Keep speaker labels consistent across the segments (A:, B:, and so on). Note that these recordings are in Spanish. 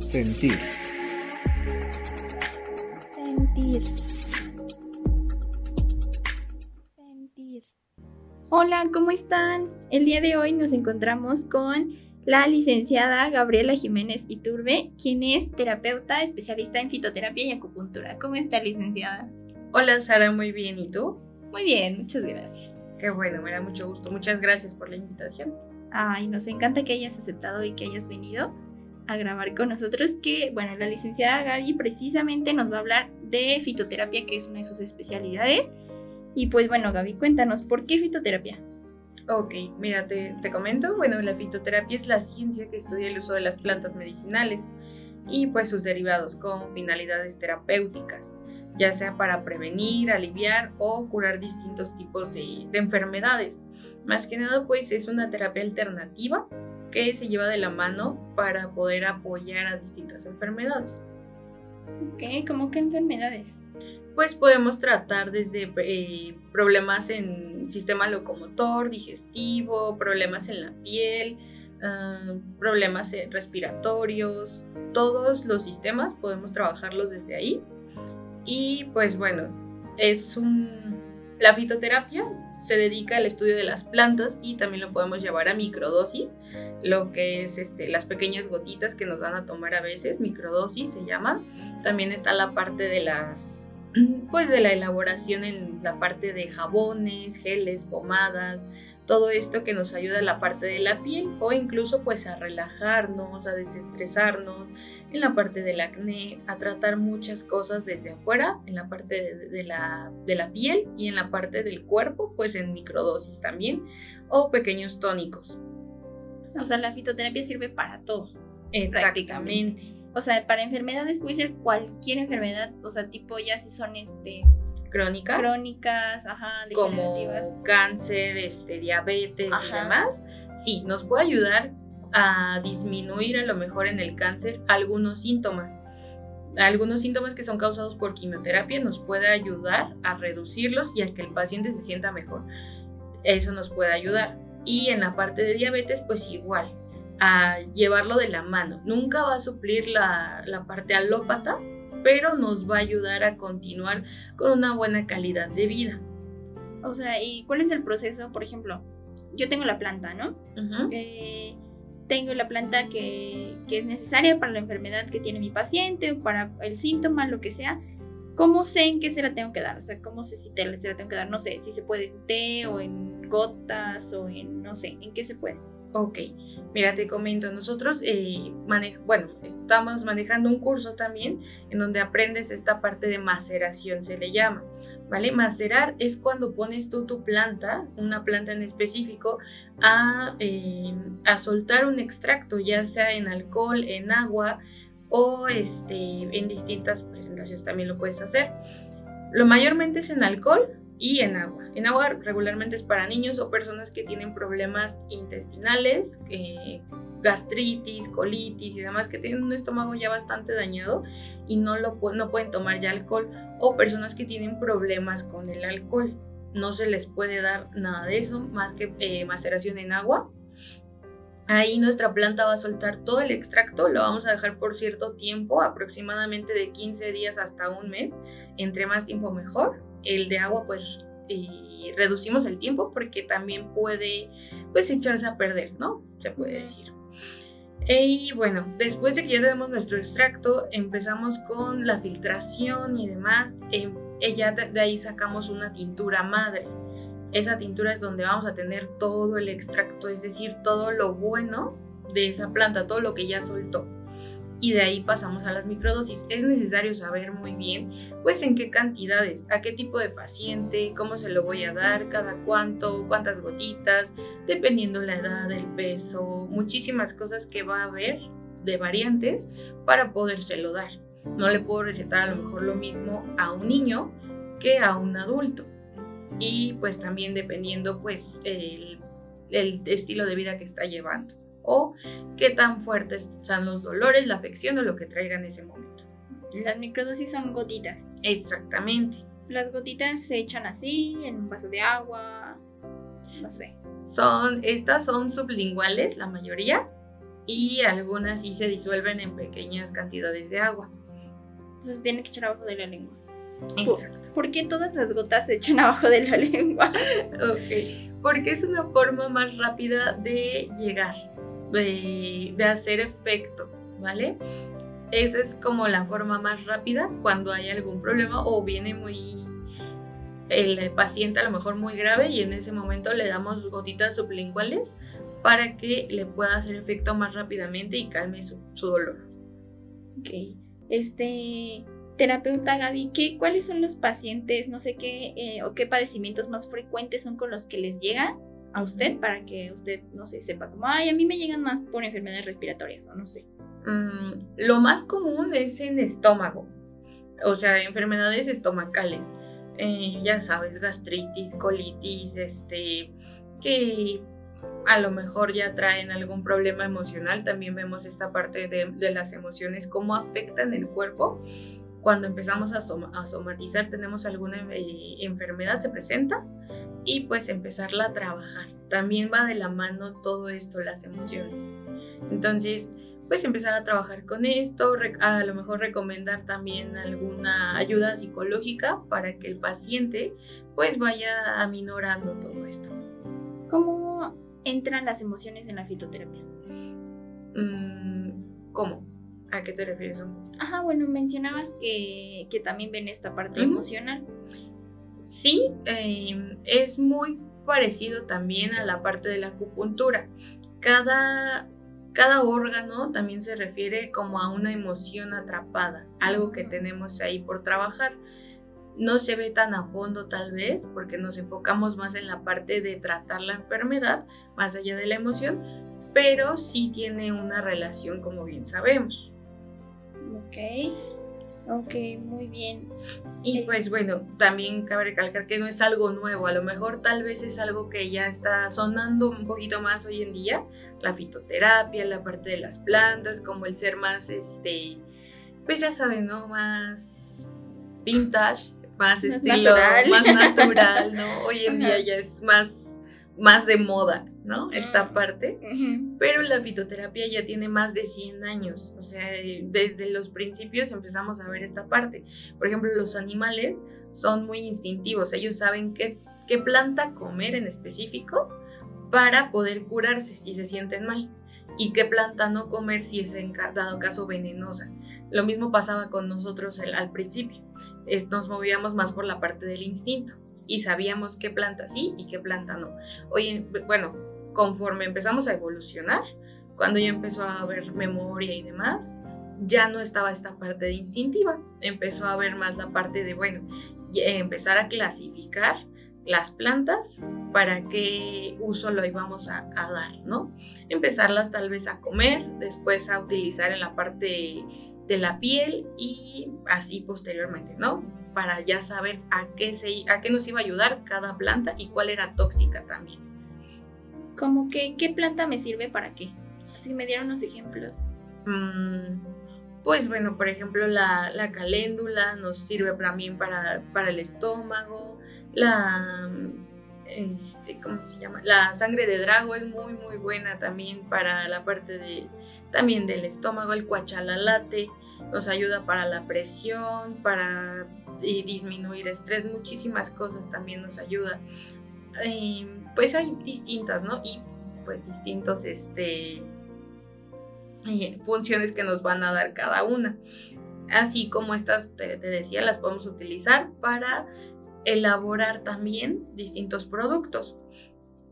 A: Sentir.
B: Sentir. Sentir. Hola, ¿cómo están? El día de hoy nos encontramos con la licenciada Gabriela Jiménez Iturbe, quien es terapeuta especialista en fitoterapia y acupuntura. ¿Cómo está, licenciada?
C: Hola, Sara, muy bien. ¿Y tú?
B: Muy bien, muchas gracias.
C: Qué bueno, me da mucho gusto. Muchas gracias por la invitación.
B: Ay, nos encanta que hayas aceptado y que hayas venido a grabar con nosotros, que, bueno, la licenciada Gaby precisamente nos va a hablar de fitoterapia, que es una de sus especialidades. Y pues bueno, Gaby, cuéntanos, ¿por qué fitoterapia?
C: Ok, mira, te, te, comento, bueno, la fitoterapia es la ciencia que estudia el uso de las plantas medicinales y pues sus derivados con finalidades terapéuticas, ya sea para prevenir, aliviar o curar distintos tipos de, de enfermedades. Más que nada, pues es una terapia alternativa que se lleva de la mano para poder apoyar a distintas enfermedades.
B: Ok, ¿cómo qué enfermedades?
C: Pues podemos tratar desde eh, problemas en sistema locomotor, digestivo, problemas en la piel, uh, problemas respiratorios, todos los sistemas podemos trabajarlos desde ahí. Y pues bueno, es un... La fitoterapia se dedica al estudio de las plantas y también lo podemos llevar a microdosis, lo que es este, las pequeñas gotitas que nos dan a tomar a veces, microdosis se llama. También está la parte de las pues de la elaboración en la parte de jabones, geles, pomadas, todo esto que nos ayuda a la parte de la piel o incluso pues a relajarnos, a desestresarnos, en la parte del acné, a tratar muchas cosas desde afuera, en la parte de, la, de la piel y en la parte del cuerpo, pues en microdosis también, o pequeños tónicos.
B: O sea, la fitoterapia sirve para todo.
C: Exactamente.
B: O sea, para enfermedades puede ser cualquier enfermedad, o sea, tipo ya si son este
C: crónicas.
B: Crónicas, ajá,
C: como cáncer, este, diabetes y demás. Sí, nos puede ayudar a disminuir a lo mejor en el cáncer algunos síntomas. Algunos síntomas que son causados por quimioterapia nos puede ayudar a reducirlos y a que el paciente se sienta mejor. Eso nos puede ayudar. Y en la parte de diabetes, pues igual a llevarlo de la mano. Nunca va a suplir la, la parte alópata, pero nos va a ayudar a continuar con una buena calidad de vida.
B: O sea, ¿y cuál es el proceso? Por ejemplo, yo tengo la planta, ¿no? eh, tengo la planta que, que, es necesaria para la enfermedad que tiene mi paciente o para el síntoma, lo que sea. ¿Cómo sé en qué se la tengo que dar? O sea, ¿cómo sé si te, se la tengo que dar? No sé, si se puede en té o en gotas o en, no sé, ¿en qué se puede?
C: Ok, mira, te comento, nosotros, eh, bueno, estamos manejando un curso también en donde aprendes esta parte de maceración, se le llama, ¿vale? Macerar es cuando pones tú tu planta, una planta en específico, a, eh, a soltar un extracto, ya sea en alcohol, en agua o este, en distintas presentaciones también lo puedes hacer. Lo mayormente es en alcohol, y en agua. En agua regularmente es para niños o personas que tienen problemas intestinales, eh, gastritis, colitis y demás, que tienen un estómago ya bastante dañado y no, lo, no pueden tomar ya alcohol, o personas que tienen problemas con el alcohol. No se les puede dar nada de eso más que eh, maceración en agua. Ahí nuestra planta va a soltar todo el extracto, lo vamos a dejar por cierto tiempo, aproximadamente de 15 días hasta un mes, entre más tiempo mejor el de agua pues reducimos el tiempo porque también puede pues echarse a perder, ¿no? Se puede decir. Y bueno, después de que ya tenemos nuestro extracto, empezamos con la filtración y demás. Eh, ya de ahí sacamos una tintura madre. Esa tintura es donde vamos a tener todo el extracto, es decir, todo lo bueno de esa planta, todo lo que ya soltó y de ahí pasamos a las microdosis. Es necesario saber muy bien, pues, en qué cantidades, a qué tipo de paciente, cómo se lo voy a dar, cada cuánto, cuántas gotitas, dependiendo la edad, el peso, muchísimas cosas que va a haber de variantes para podérselo dar. No le puedo recetar a lo mejor lo mismo a un niño que a un adulto. Y pues también dependiendo pues el, el estilo de vida que está llevando o qué tan fuertes están los dolores, la afección o lo que traiga en ese momento.
B: Las microdosis son gotitas.
C: Exactamente.
B: Las gotitas se echan así, en un vaso de agua, no sé.
C: Son, estas son sublinguales, la mayoría, y algunas sí se disuelven en pequeñas cantidades de agua.
B: Entonces tiene que echar abajo de la lengua. Exacto. ¿Por qué todas las gotas se echan abajo de la lengua?
C: ok, porque es una forma más rápida de llegar, de, hacer efecto, ¿vale? Esa es como la forma más rápida cuando hay algún problema o viene muy el paciente a lo mejor muy grave y en ese momento le damos gotitas sublinguales para que le pueda hacer efecto más rápidamente y calme su, dolor.
B: Ok. Este, terapeuta Gaby, ¿qué, ¿cuáles son los pacientes, no sé qué, eh, o qué padecimientos más frecuentes son con los que les llega a usted para que usted, no sé, sepa como, ay, a mí me llegan más por enfermedades respiratorias o no sé?
C: Mm, lo más común es en estómago, o sea, enfermedades estomacales. Eh, ya sabes, gastritis, colitis, este, que a lo mejor ya traen algún problema emocional. También vemos esta parte de, las emociones, cómo afectan el cuerpo. Cuando empezamos a, somatizar, tenemos alguna eh, enfermedad, se presenta y pues empezarla a trabajar. También va de la mano todo esto, las emociones. Entonces, pues empezar a trabajar con esto, a lo mejor recomendar también alguna ayuda psicológica para que el paciente pues vaya aminorando todo esto.
B: ¿Cómo entran las emociones en la fitoterapia?
C: Mm, ¿Cómo? ¿A qué te refieres?
B: Ajá, bueno, mencionabas que, también ven esta parte emocional.
C: Sí, em, es muy parecido también a la parte de la acupuntura. Cada cada órgano también se refiere como a una emoción atrapada, algo que tenemos ahí por trabajar. No se ve tan a fondo tal vez porque nos enfocamos más en la parte de tratar la enfermedad, más allá de la emoción, pero sí tiene una relación como bien sabemos.
B: Ok. Ok, muy bien.
C: Y pues bueno, también cabe recalcar que no es algo nuevo, a lo mejor tal vez es algo que ya está sonando un poquito más hoy en día, la fitoterapia, la parte de las plantas, como el ser más, este, pues ya saben, ¿no? Más vintage, más, estilo, más natural, ¿no? Hoy en día ya es más, más de moda. ¿No? Esta parte, pero la fitoterapia ya tiene más de 100 años, o sea, desde los principios empezamos a ver esta parte. Por ejemplo, los animales son muy instintivos, ellos saben qué, qué planta comer en específico para poder curarse si se sienten mal y qué planta no comer si es en dado caso venenosa. Lo mismo pasaba con nosotros al principio. nos movíamos más por la parte del instinto y sabíamos qué planta sí y qué planta no. Oye, bueno, conforme empezamos a evolucionar, cuando ya empezó a haber memoria y demás, ya no estaba esta parte de instintiva, empezó a haber más la parte de, bueno, empezar a clasificar las plantas para qué uso lo íbamos a, dar, ¿no? Empezarlas tal vez a comer, después a utilizar en la parte de la piel y así posteriormente, ¿no? Para ya saber a qué, se, a qué nos iba a ayudar cada planta y cuál era tóxica también.
B: ¿Cómo que qué planta me sirve para qué? Así me dieron unos ejemplos.
C: Mm, pues bueno, por ejemplo, la, la, caléndula nos sirve también para, para el estómago. La, este, ¿cómo se llama? La sangre de drago es muy, muy buena también para la parte de, también del estómago. El cuachalalate nos ayuda para la presión, para disminuir estrés, muchísimas cosas también nos ayuda. Em, pues hay distintas, ¿no? Y pues distintos, este, eh, funciones que nos van a dar cada una. Así como estas, te, decía, las podemos utilizar para elaborar también distintos productos.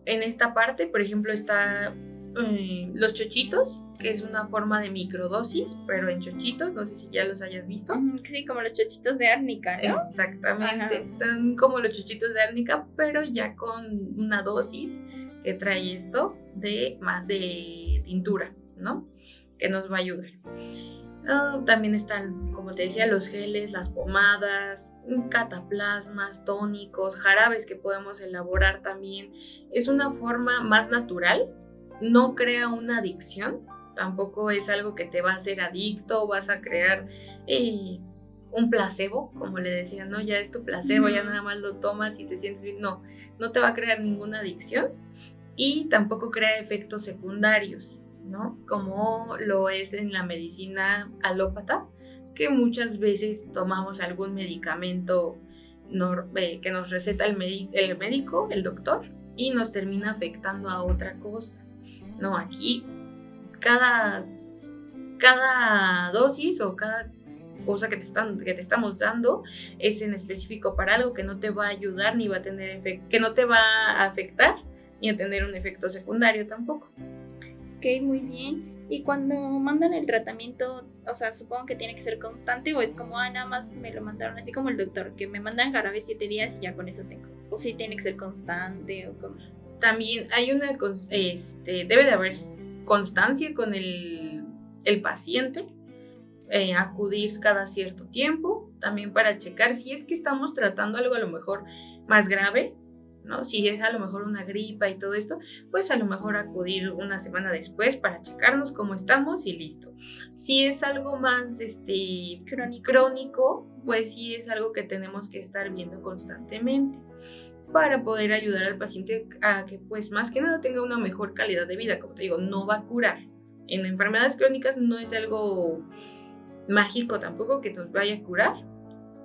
C: En esta parte, por ejemplo, está eh, los chochitos, que es una forma de microdosis, pero en chochitos, no sé si ya los hayas visto.
B: Sí, como los chochitos de árnica, ¿no?
C: Exactamente, son como los chochitos de árnica, pero ya con una dosis que trae esto de más de tintura, ¿no? Que nos va a ayudar. Ah, también están, como te decía, los geles, las pomadas, cataplasmas, tónicos, jarabes que podemos elaborar también. Es una forma más natural, no crea una adicción, tampoco es algo que te va a hacer adicto, vas a crear eh, un placebo, como le decían, ¿no? Ya es tu placebo, ya nada más lo tomas y te sientes bien. No, no te va a crear ninguna adicción y tampoco crea efectos secundarios, ¿no? Como lo es en la medicina alópata, que muchas veces tomamos algún medicamento eh, que nos receta el, el médico, el doctor, y nos termina afectando a otra cosa. No, aquí cada, cada dosis o cada cosa que te, están, que te estamos dando es en específico para algo que no te va a ayudar ni va a tener efecto, que no te va a afectar ni a tener un efecto secundario tampoco.
B: Ok, muy bien. Y cuando mandan el tratamiento, o sea, supongo que tiene que ser constante o es como, ah, nada más me lo mandaron así como el doctor, que me mandan jarabe siete días y ya con eso tengo. O si tiene que ser constante o como.
C: También hay una, este, debe de haber constancia con el, el paciente, eh, acudir cada cierto tiempo, también para checar si es que estamos tratando algo a lo mejor más grave, ¿no? Si es a lo mejor una gripa y todo esto, pues a lo mejor acudir una semana después para checarnos cómo estamos y listo. Si es algo más este, crónico, pues sí es algo que tenemos que estar viendo constantemente para poder ayudar al paciente a que pues más que nada tenga una mejor calidad de vida. Como te digo, no va a curar. En enfermedades crónicas no es algo mágico tampoco que nos vaya a curar,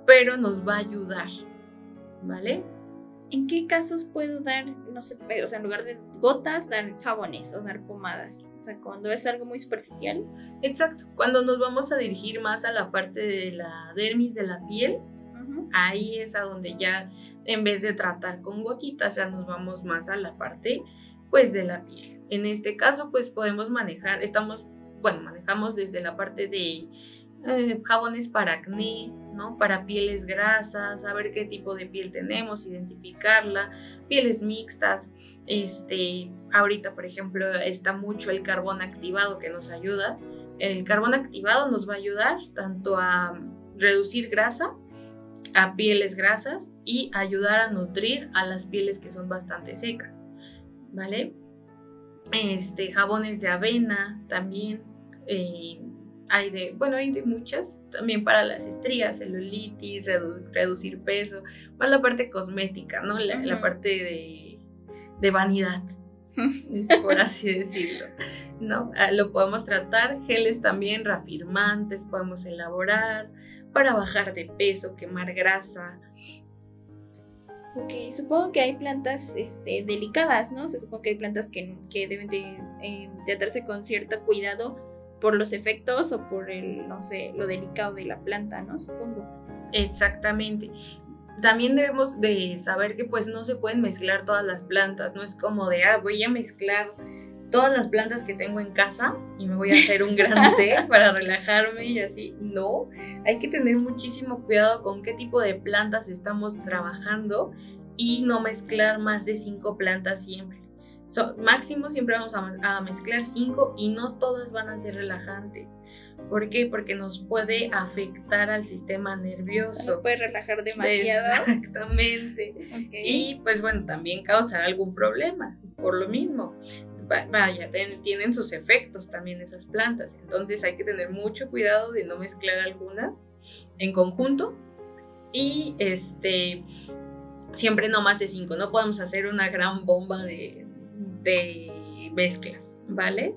C: pero nos va a ayudar, ¿vale?
B: ¿En qué casos puedo dar, no sé, o sea, en lugar de gotas, dar jabones o dar pomadas? O sea, cuando es algo muy superficial.
C: Exacto, cuando nos vamos a dirigir más a la parte de la dermis de la piel, ahí es a donde ya, en vez de tratar con gotitas, ya nos vamos más a la parte, pues, de la piel. En este caso, pues, podemos manejar, estamos, bueno, manejamos desde la parte de eh, jabones para acné, ¿no? Para pieles grasas, saber qué tipo de piel tenemos, identificarla, pieles mixtas. Este, ahorita, por ejemplo, está mucho el carbón activado que nos ayuda. El carbón activado nos va a ayudar tanto a reducir grasa, a pieles grasas y ayudar a nutrir a las pieles que son bastante secas, ¿vale? Este, jabones de avena también. Eh, hay de, bueno, hay de muchas, también para las estrías, celulitis, reducir peso, más la parte cosmética, ¿no? La, parte de, de vanidad, por así decirlo, ¿no? Ah, lo podemos tratar, geles también, reafirmantes, podemos elaborar para bajar de peso, quemar grasa.
B: Ok, supongo que hay plantas este, delicadas, ¿no? Se supone que hay plantas que, que deben de eh, tratarse con cierto cuidado por los efectos o por el, no sé, lo delicado de la planta, ¿no? Supongo.
C: Exactamente. También debemos de saber que pues no se pueden mezclar todas las plantas, no es como de, ah, voy a mezclar todas las plantas que tengo en casa y me voy a hacer un gran té para relajarme y así. No, hay que tener muchísimo cuidado con qué tipo de plantas estamos trabajando y no mezclar más de cinco plantas siempre máximo siempre vamos a, mezclar cinco y no todas van a ser relajantes. ¿Por qué? Porque nos puede afectar al sistema nervioso.
B: Nos puede relajar demasiado.
C: Exactamente. Y pues bueno, también causar algún problema por lo mismo. Vaya, tienen sus efectos también esas plantas. Entonces hay que tener mucho cuidado de no mezclar algunas en conjunto. Y este, siempre no más de cinco. No podemos hacer una gran bomba de, de mezclas, ¿vale?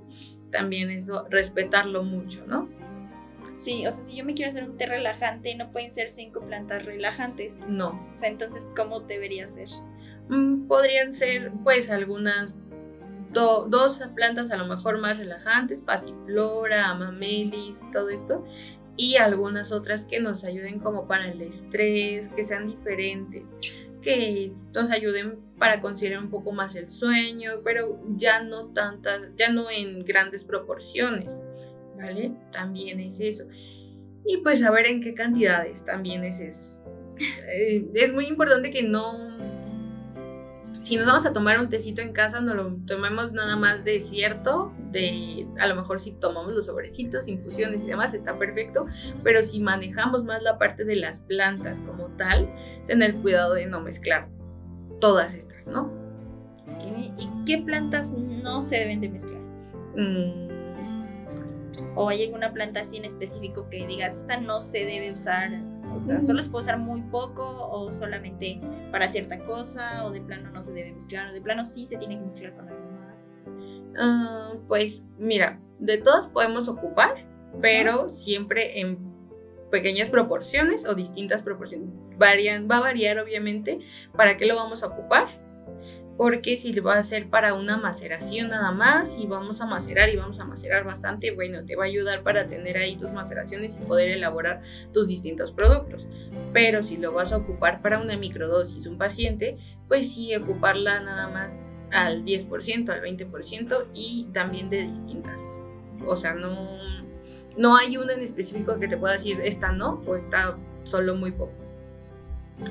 C: También eso, respetarlo mucho, ¿no?
B: Sí, o sea, si yo me quiero hacer un té relajante, no pueden ser cinco plantas relajantes.
C: No.
B: O sea, entonces, ¿cómo debería ser?
C: Mm, podrían ser, pues, algunas dos plantas a lo mejor más relajantes, pasiflora, amamelis, todo esto, y algunas otras que nos ayuden como para el estrés, que sean diferentes que nos ayuden para conciliar un poco más el sueño, pero ya no tantas, ya no en grandes proporciones, ¿vale? También es eso. Y pues saber en qué cantidades también es eso. Eh, es muy importante que no si nos vamos a tomar un tecito en casa, no lo tomemos nada más de cierto, de a lo mejor si tomamos los sobrecitos, infusiones y demás, está perfecto, pero si manejamos más la parte de las plantas como tal, tener cuidado de no mezclar todas estas, ¿no?
B: ¿Y qué plantas no se deben de mezclar? Mm. ¿O hay alguna planta así en específico que digas, esta no se debe usar o sea, solo se puede usar muy poco o solamente para cierta cosa o de plano no se debe mezclar o de plano sí se tiene que mezclar con algo más.
C: Ah, pues mira, de todas podemos ocupar, pero siempre en pequeñas proporciones o distintas proporciones. Varían, va a variar obviamente para qué lo vamos a ocupar porque si va a ser para una maceración nada más y vamos a macerar y vamos a macerar bastante, bueno, te va a ayudar para tener ahí tus maceraciones y poder elaborar tus distintos productos. Pero si lo vas a ocupar para una microdosis, un paciente, pues sí, ocuparla nada más al 10%, al 20% y también de distintas. O sea, no, no hay una en específico que te pueda decir esta no o está solo muy poco.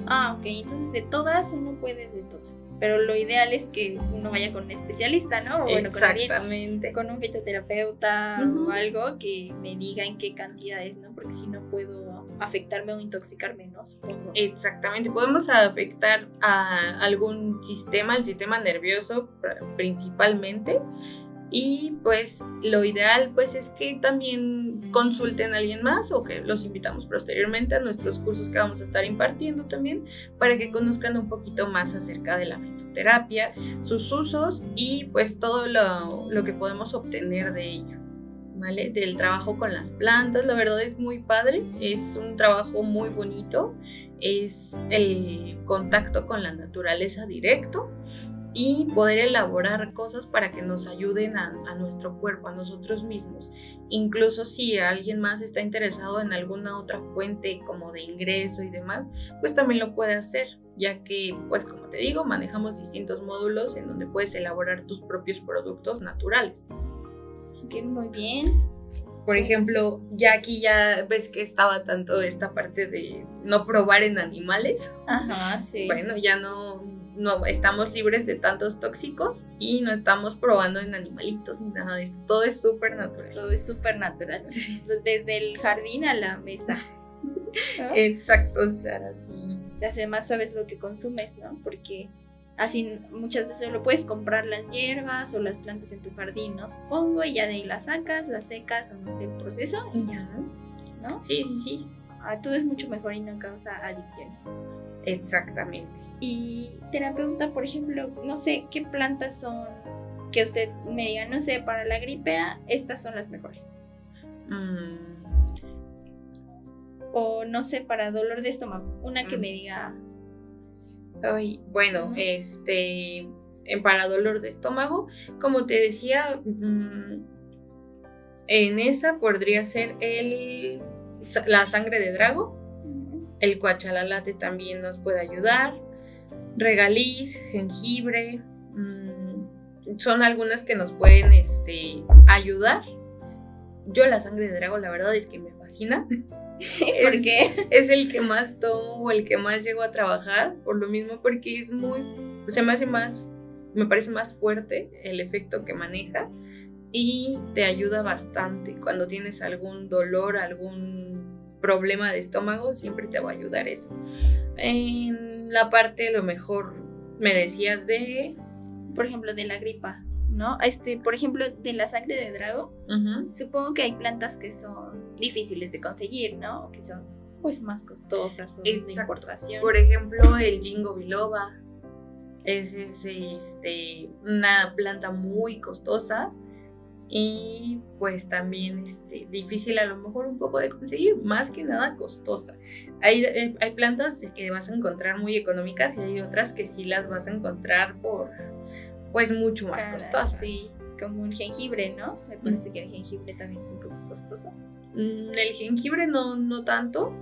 B: Ah, ok, entonces de todas uno puede de todas. Pero lo ideal es que uno vaya con un especialista, ¿no?
C: bueno, Exactamente.
B: Con, un fitoterapeuta o algo que me diga en qué cantidades, ¿no? Porque si no puedo afectarme o intoxicarme, ¿no? Supongo.
C: Exactamente. Podemos afectar a algún sistema, el sistema nervioso principalmente y pues lo ideal pues es que también consulten a alguien más o que los invitamos posteriormente a nuestros cursos que vamos a estar impartiendo también para que conozcan un poquito más acerca de la fitoterapia, sus usos y pues todo lo, lo que podemos obtener de ello. ¿Vale? Del trabajo con las plantas, la verdad es muy padre, es un trabajo muy bonito, es el contacto con la naturaleza directo y poder elaborar cosas para que nos ayuden a, nuestro cuerpo, a nosotros mismos. Incluso si alguien más está interesado en alguna otra fuente como de ingreso y demás, pues también lo puede hacer, ya que, pues como te digo, manejamos distintos módulos en donde puedes elaborar tus propios productos naturales.
B: Que muy bien.
C: Por ejemplo, ya aquí ya ves que estaba tanto esta parte de no probar en animales.
B: Ajá, sí.
C: Bueno, ya no no estamos libres de tantos tóxicos y no estamos probando en animalitos ni nada de esto. Todo es súper natural.
B: Todo es súper natural. Desde el jardín a la mesa.
C: Exacto, o sea, así.
B: Además sabes lo que consumes, ¿no? Porque así muchas veces lo puedes comprar las hierbas o las plantas en tu jardín, ¿no? Supongo, y ya de ahí las sacas, las secas o no sé el proceso y ya, ¿no?
C: Sí, sí, sí.
B: Ah, todo es mucho mejor y no causa adicciones.
C: Exactamente.
B: Y terapeuta, por ejemplo, no sé qué plantas son que usted me diga, no sé, para la gripe, estas son las mejores. Mm. O no sé, para dolor de estómago, una que mm. me diga.
C: Ay, bueno, este, para dolor de estómago, como te decía, mm, en esa podría ser el, la sangre de drago el cuachalalate también nos puede ayudar. Regaliz, jengibre, mm, son algunas que nos pueden este, ayudar. Yo la sangre de dragón, la verdad es que me fascina.
B: Sí, porque
C: es el que más tomo o el que más llego a trabajar, por lo mismo porque es muy, se me hace más, me parece más fuerte el efecto que maneja y te ayuda bastante cuando tienes algún dolor, algún problema de estómago, siempre te va a ayudar eso. En la parte, lo mejor me decías de,
B: por ejemplo, de la gripa, ¿no? Este, por ejemplo, de la sangre de drago, supongo que hay plantas que son difíciles de conseguir, ¿no? Que son pues más costosas de importación.
C: Por ejemplo, el jingo biloba es, es este, una planta muy costosa y pues también este, difícil a lo mejor un poco de conseguir, más que nada costosa. Hay, eh, hay plantas que vas a encontrar muy económicas y hay otras que sí las vas a encontrar por pues mucho más costosas.
B: Sí, como el jengibre, ¿no? Me parece que el jengibre también es un poco costoso.
C: Mm, el jengibre no, no tanto,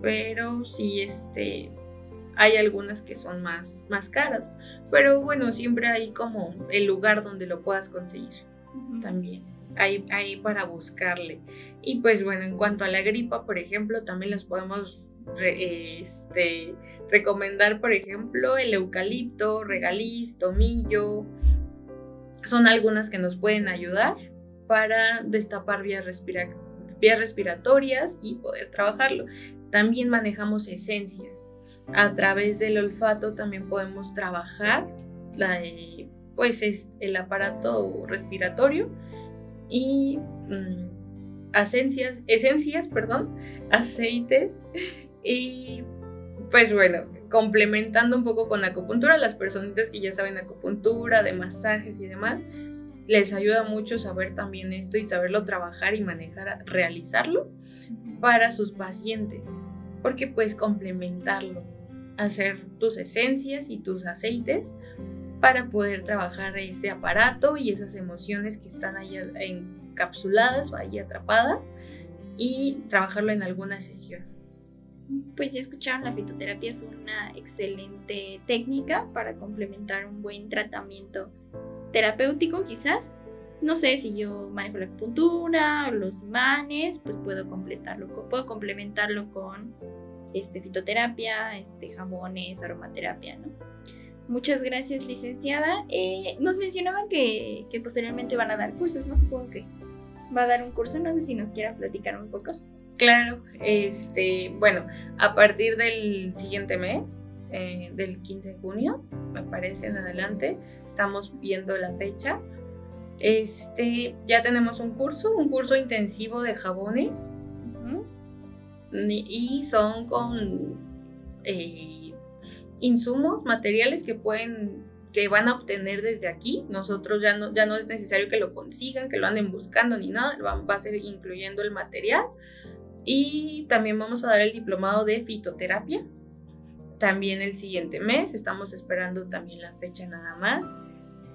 C: pero sí este hay algunas que son más, más caras, pero bueno, siempre hay como el lugar donde lo puedas conseguir también. Ahí, ahí para buscarle. Y pues bueno, en cuanto a la gripa, por ejemplo, también las podemos este, recomendar, por ejemplo, el eucalipto, regaliz, tomillo. Son algunas que nos pueden ayudar para destapar vías, vías respiratorias y poder trabajarlo. También manejamos esencias. A través del olfato también podemos trabajar la, pues es el aparato respiratorio y mm, esencias, esencias, perdón, aceites y pues bueno, complementando un poco con la acupuntura, las personitas que ya saben acupuntura, de masajes y demás, les ayuda mucho saber también esto y saberlo trabajar y manejar, realizarlo para sus pacientes, porque puedes complementarlo, hacer tus esencias y tus aceites para poder trabajar ese aparato y esas emociones que están ahí encapsuladas o ahí atrapadas y trabajarlo en alguna sesión.
B: Pues ya escucharon, la fitoterapia es una excelente técnica para complementar un buen tratamiento terapéutico quizás. No sé si yo manejo la acupuntura o los imanes, pues puedo completarlo, puedo complementarlo con este, fitoterapia, este, jabones, aromaterapia, ¿no? Muchas gracias, licenciada. Eh, nos mencionaban que, que, posteriormente van a dar cursos, no supongo que va a dar un curso, no sé si nos quiera platicar un poco.
C: Claro, este, bueno, a partir del siguiente mes, eh, del 15 de junio, me parece en adelante, estamos viendo la fecha. Este, ya tenemos un curso, un curso intensivo de jabones. Y son con eh, insumos, materiales que pueden que van a obtener desde aquí. Nosotros ya no, ya no es necesario que lo consigan, que lo anden buscando ni nada, va a ser incluyendo el material. Y también vamos a dar el diplomado de fitoterapia. También el siguiente mes, estamos esperando también la fecha nada más.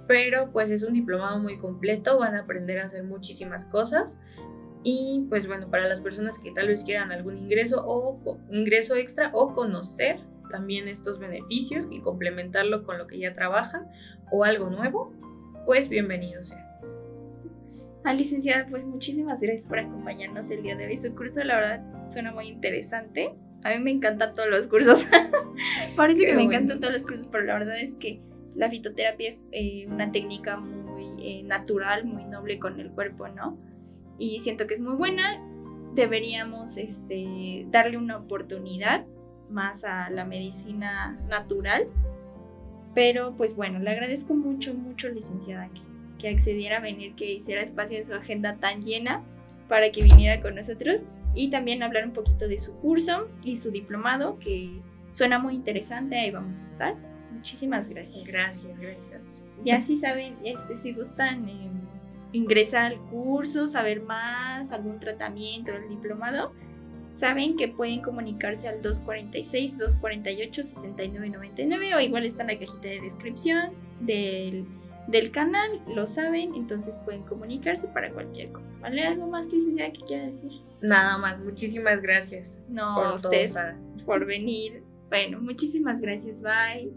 C: Pero pues es un diplomado muy completo, van a aprender a hacer muchísimas cosas. Y pues bueno, para las personas que tal vez quieran algún ingreso o ingreso extra o conocer también estos beneficios y complementarlo con lo que ya trabajan o algo nuevo, pues bienvenido sea.
B: Ah, licenciada, pues muchísimas gracias por acompañarnos el día de hoy. Su curso, la verdad, suena muy interesante. A mí me encantan todos los cursos. Parece que me encantan todos los cursos, pero la verdad es que la fitoterapia es eh, una técnica muy eh, natural, muy noble con el cuerpo, ¿no? Y siento que es muy buena. Deberíamos este, darle una oportunidad más a la medicina natural. Pero pues bueno, le agradezco mucho, mucho, licenciada, que que accediera a venir, que hiciera espacio en su agenda tan llena para que viniera con nosotros y también hablar un poquito de su curso y su diplomado, que suena muy interesante, ahí vamos a estar. Muchísimas gracias.
C: Gracias, gracias.
B: Y así saben, este, si gustan em, ingresar al curso, saber más, algún tratamiento, el diplomado, saben que pueden comunicarse al 246-248-6999 o igual está en la cajita de descripción del del canal, lo saben, entonces pueden comunicarse para cualquier cosa. ¿Vale? ¿Algo más, licenciada, que quiera decir?
C: Nada más, muchísimas gracias.
B: No, por usted, por venir. Bueno, muchísimas gracias, bye.